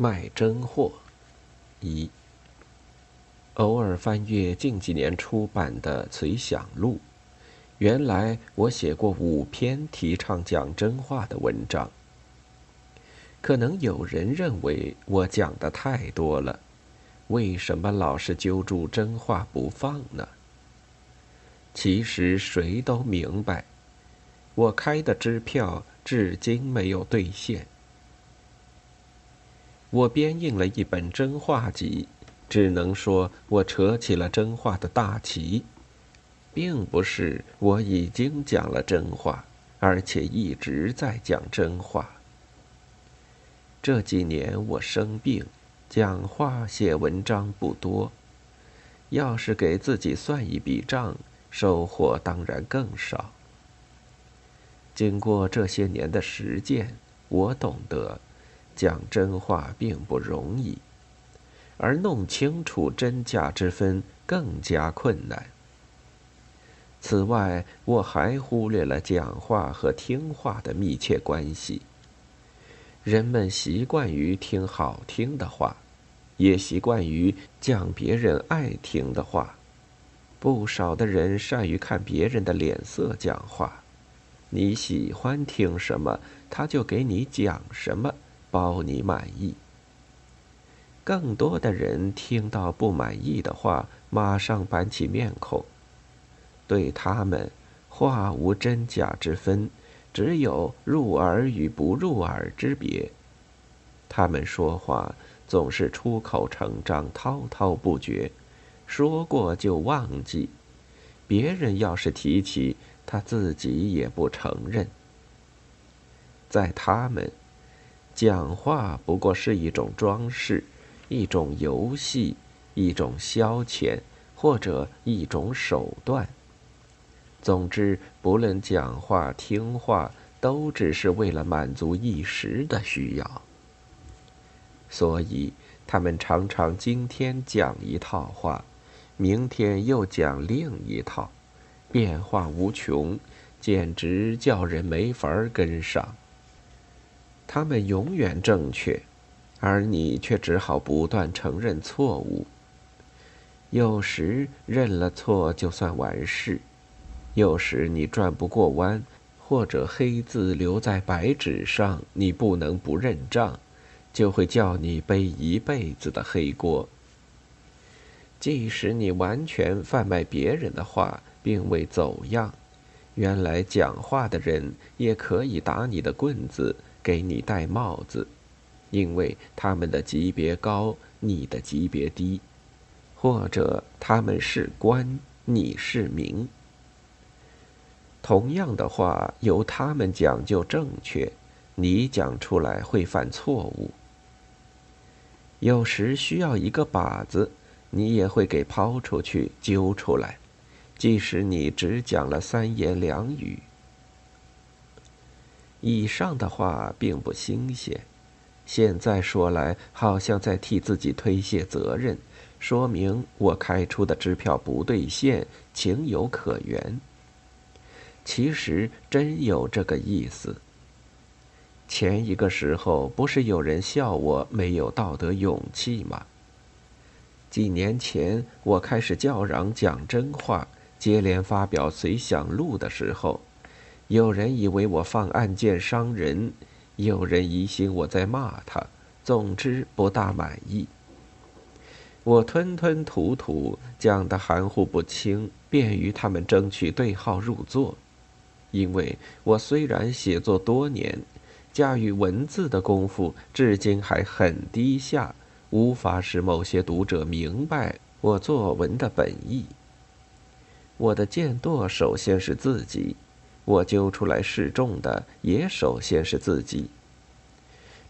卖真货。一。偶尔翻阅近几年出版的《随想录》，原来我写过五篇提倡讲真话的文章。可能有人认为我讲的太多了，为什么老是揪住真话不放呢？其实谁都明白，我开的支票至今没有兑现。我编印了一本真话集，只能说我扯起了真话的大旗，并不是我已经讲了真话，而且一直在讲真话。这几年我生病，讲话写文章不多，要是给自己算一笔账。收获当然更少。经过这些年的实践，我懂得，讲真话并不容易，而弄清楚真假之分更加困难。此外，我还忽略了讲话和听话的密切关系。人们习惯于听好听的话，也习惯于讲别人爱听的话。不少的人善于看别人的脸色讲话，你喜欢听什么，他就给你讲什么，包你满意。更多的人听到不满意的话，马上板起面孔。对他们，话无真假之分，只有入耳与不入耳之别。他们说话总是出口成章，滔滔不绝。说过就忘记，别人要是提起，他自己也不承认。在他们，讲话不过是一种装饰，一种游戏，一种消遣，或者一种手段。总之，不论讲话、听话，都只是为了满足一时的需要。所以，他们常常今天讲一套话。明天又讲另一套，变化无穷，简直叫人没法跟上。他们永远正确，而你却只好不断承认错误。有时认了错就算完事，有时你转不过弯，或者黑字留在白纸上，你不能不认账，就会叫你背一辈子的黑锅。即使你完全贩卖别人的话，并未走样，原来讲话的人也可以打你的棍子，给你戴帽子，因为他们的级别高，你的级别低，或者他们是官，你是民。同样的话由他们讲就正确，你讲出来会犯错误。有时需要一个靶子。你也会给抛出去、揪出来，即使你只讲了三言两语。以上的话并不新鲜，现在说来好像在替自己推卸责任，说明我开出的支票不兑现，情有可原。其实真有这个意思。前一个时候，不是有人笑我没有道德勇气吗？几年前，我开始叫嚷讲真话，接连发表随想录的时候，有人以为我放暗箭伤人，有人疑心我在骂他，总之不大满意。我吞吞吐吐，讲得含糊不清，便于他们争取对号入座。因为我虽然写作多年，驾驭文字的功夫至今还很低下。无法使某些读者明白我作文的本意。我的见舵首先是自己，我揪出来示众的也首先是自己。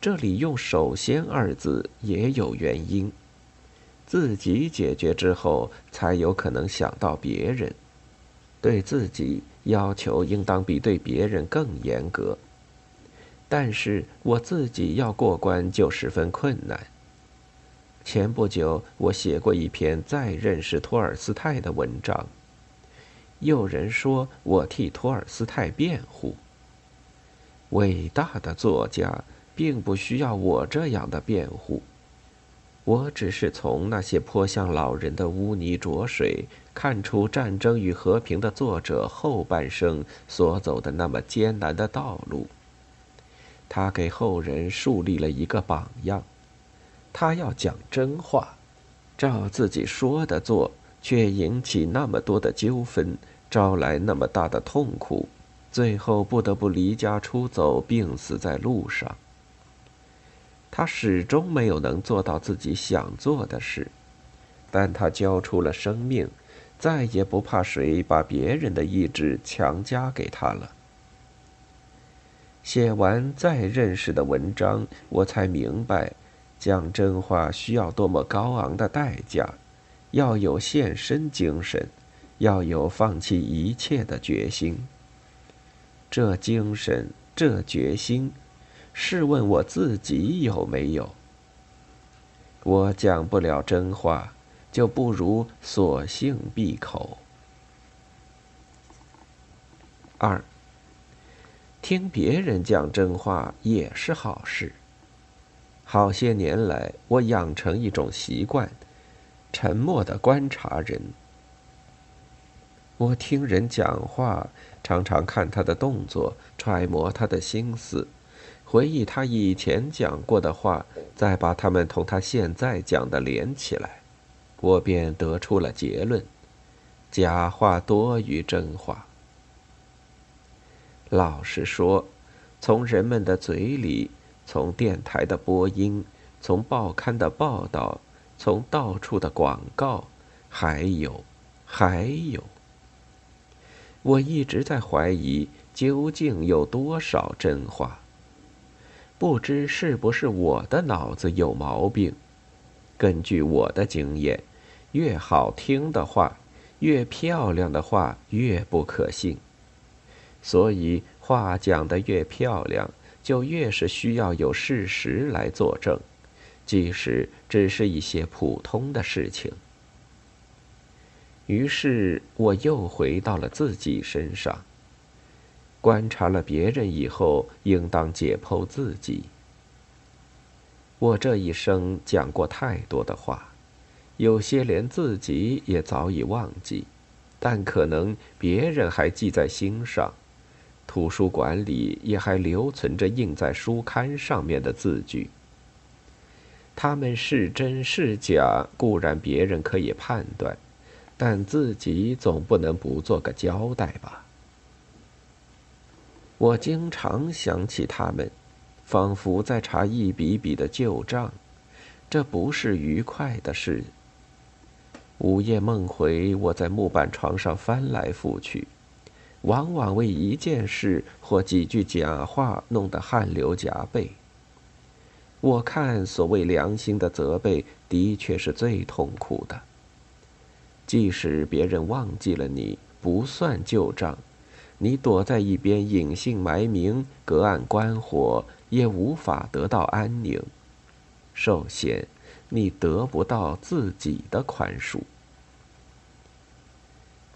这里用“首先”二字也有原因，自己解决之后，才有可能想到别人。对自己要求应当比对别人更严格，但是我自己要过关就十分困难。前不久，我写过一篇再认识托尔斯泰的文章。有人说我替托尔斯泰辩护。伟大的作家并不需要我这样的辩护。我只是从那些泼向老人的污泥浊水，看出《战争与和平》的作者后半生所走的那么艰难的道路。他给后人树立了一个榜样。他要讲真话，照自己说的做，却引起那么多的纠纷，招来那么大的痛苦，最后不得不离家出走，病死在路上。他始终没有能做到自己想做的事，但他交出了生命，再也不怕谁把别人的意志强加给他了。写完再认识的文章，我才明白，讲真话需要多么高昂的代价，要有献身精神，要有放弃一切的决心。这精神，这决心。试问我自己有没有？我讲不了真话，就不如索性闭口。二，听别人讲真话也是好事。好些年来，我养成一种习惯，沉默的观察人。我听人讲话，常常看他的动作，揣摩他的心思。回忆他以前讲过的话，再把他们同他现在讲的连起来，我便得出了结论：假话多于真话。老实说，从人们的嘴里，从电台的播音，从报刊的报道，从到处的广告，还有，还有，我一直在怀疑，究竟有多少真话。不知是不是我的脑子有毛病？根据我的经验，越好听的话，越漂亮的话，越不可信。所以话讲得越漂亮，就越是需要有事实来作证，即使只是一些普通的事情。于是我又回到了自己身上。观察了别人以后，应当解剖自己。我这一生讲过太多的话，有些连自己也早已忘记，但可能别人还记在心上。图书馆里也还留存着印在书刊上面的字句。他们是真是假，固然别人可以判断，但自己总不能不做个交代吧。我经常想起他们，仿佛在查一笔笔的旧账，这不是愉快的事。午夜梦回，我在木板床上翻来覆去，往往为一件事或几句假话弄得汗流浃背。我看，所谓良心的责备，的确是最痛苦的。即使别人忘记了你，不算旧账。你躲在一边隐姓埋名，隔岸观火，也无法得到安宁。首先，你得不到自己的宽恕。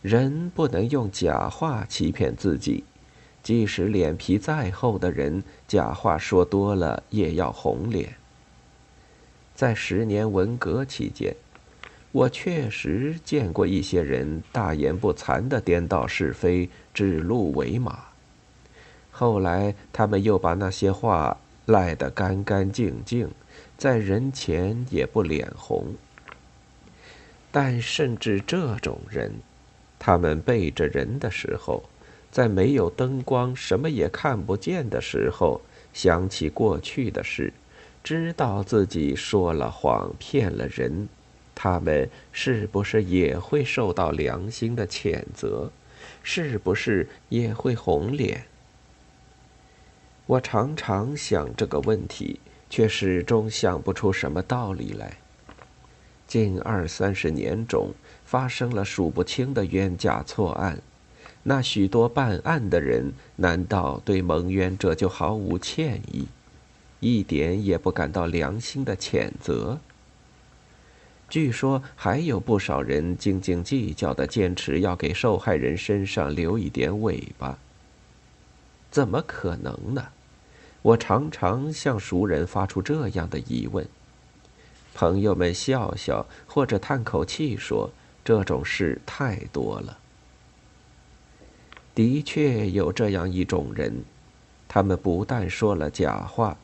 人不能用假话欺骗自己，即使脸皮再厚的人，假话说多了也要红脸。在十年文革期间。我确实见过一些人大言不惭的颠倒是非、指鹿为马，后来他们又把那些话赖得干干净净，在人前也不脸红。但甚至这种人，他们背着人的时候，在没有灯光、什么也看不见的时候，想起过去的事，知道自己说了谎、骗了人。他们是不是也会受到良心的谴责？是不是也会红脸？我常常想这个问题，却始终想不出什么道理来。近二三十年中，发生了数不清的冤假错案，那许多办案的人，难道对蒙冤者就毫无歉意，一点也不感到良心的谴责？据说还有不少人斤斤计较的坚持要给受害人身上留一点尾巴。怎么可能呢？我常常向熟人发出这样的疑问。朋友们笑笑，或者叹口气说：“这种事太多了。”的确有这样一种人，他们不但说了假话，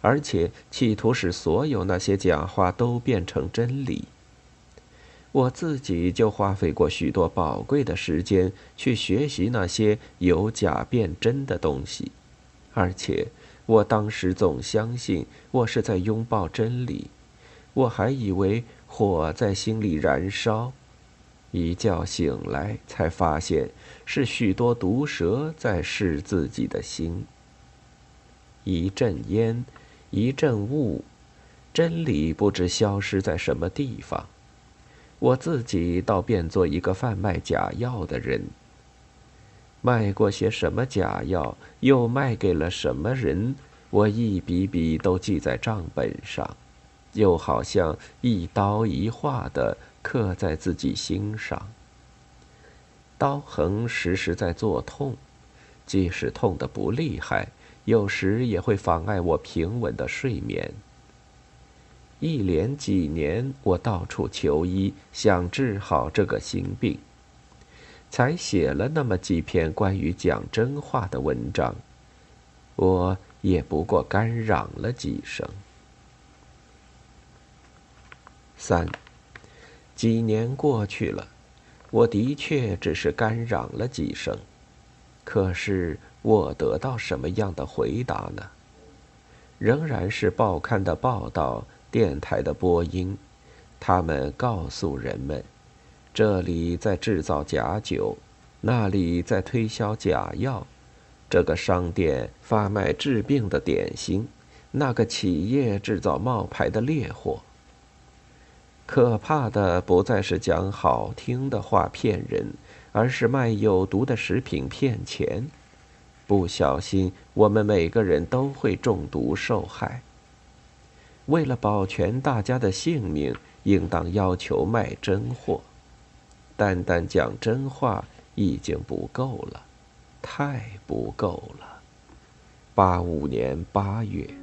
而且企图使所有那些假话都变成真理。我自己就花费过许多宝贵的时间去学习那些由假变真的东西，而且我当时总相信我是在拥抱真理。我还以为火在心里燃烧，一觉醒来才发现是许多毒蛇在噬自己的心。一阵烟，一阵雾，真理不知消失在什么地方。我自己倒变做一个贩卖假药的人。卖过些什么假药，又卖给了什么人，我一笔笔都记在账本上。又好像一刀一划的刻在自己心上，刀痕时时在作痛，即使痛得不厉害，有时也会妨碍我平稳的睡眠。一连几年，我到处求医，想治好这个心病，才写了那么几篇关于讲真话的文章，我也不过干嚷了几声。三，几年过去了，我的确只是干嚷了几声，可是我得到什么样的回答呢？仍然是报刊的报道，电台的播音，他们告诉人们，这里在制造假酒，那里在推销假药，这个商店发卖治病的点心，那个企业制造冒牌的劣货。可怕的不再是讲好听的话骗人，而是卖有毒的食品骗钱。不小心，我们每个人都会中毒受害。为了保全大家的性命，应当要求卖真货。单单讲真话已经不够了，太不够了。八五年八月。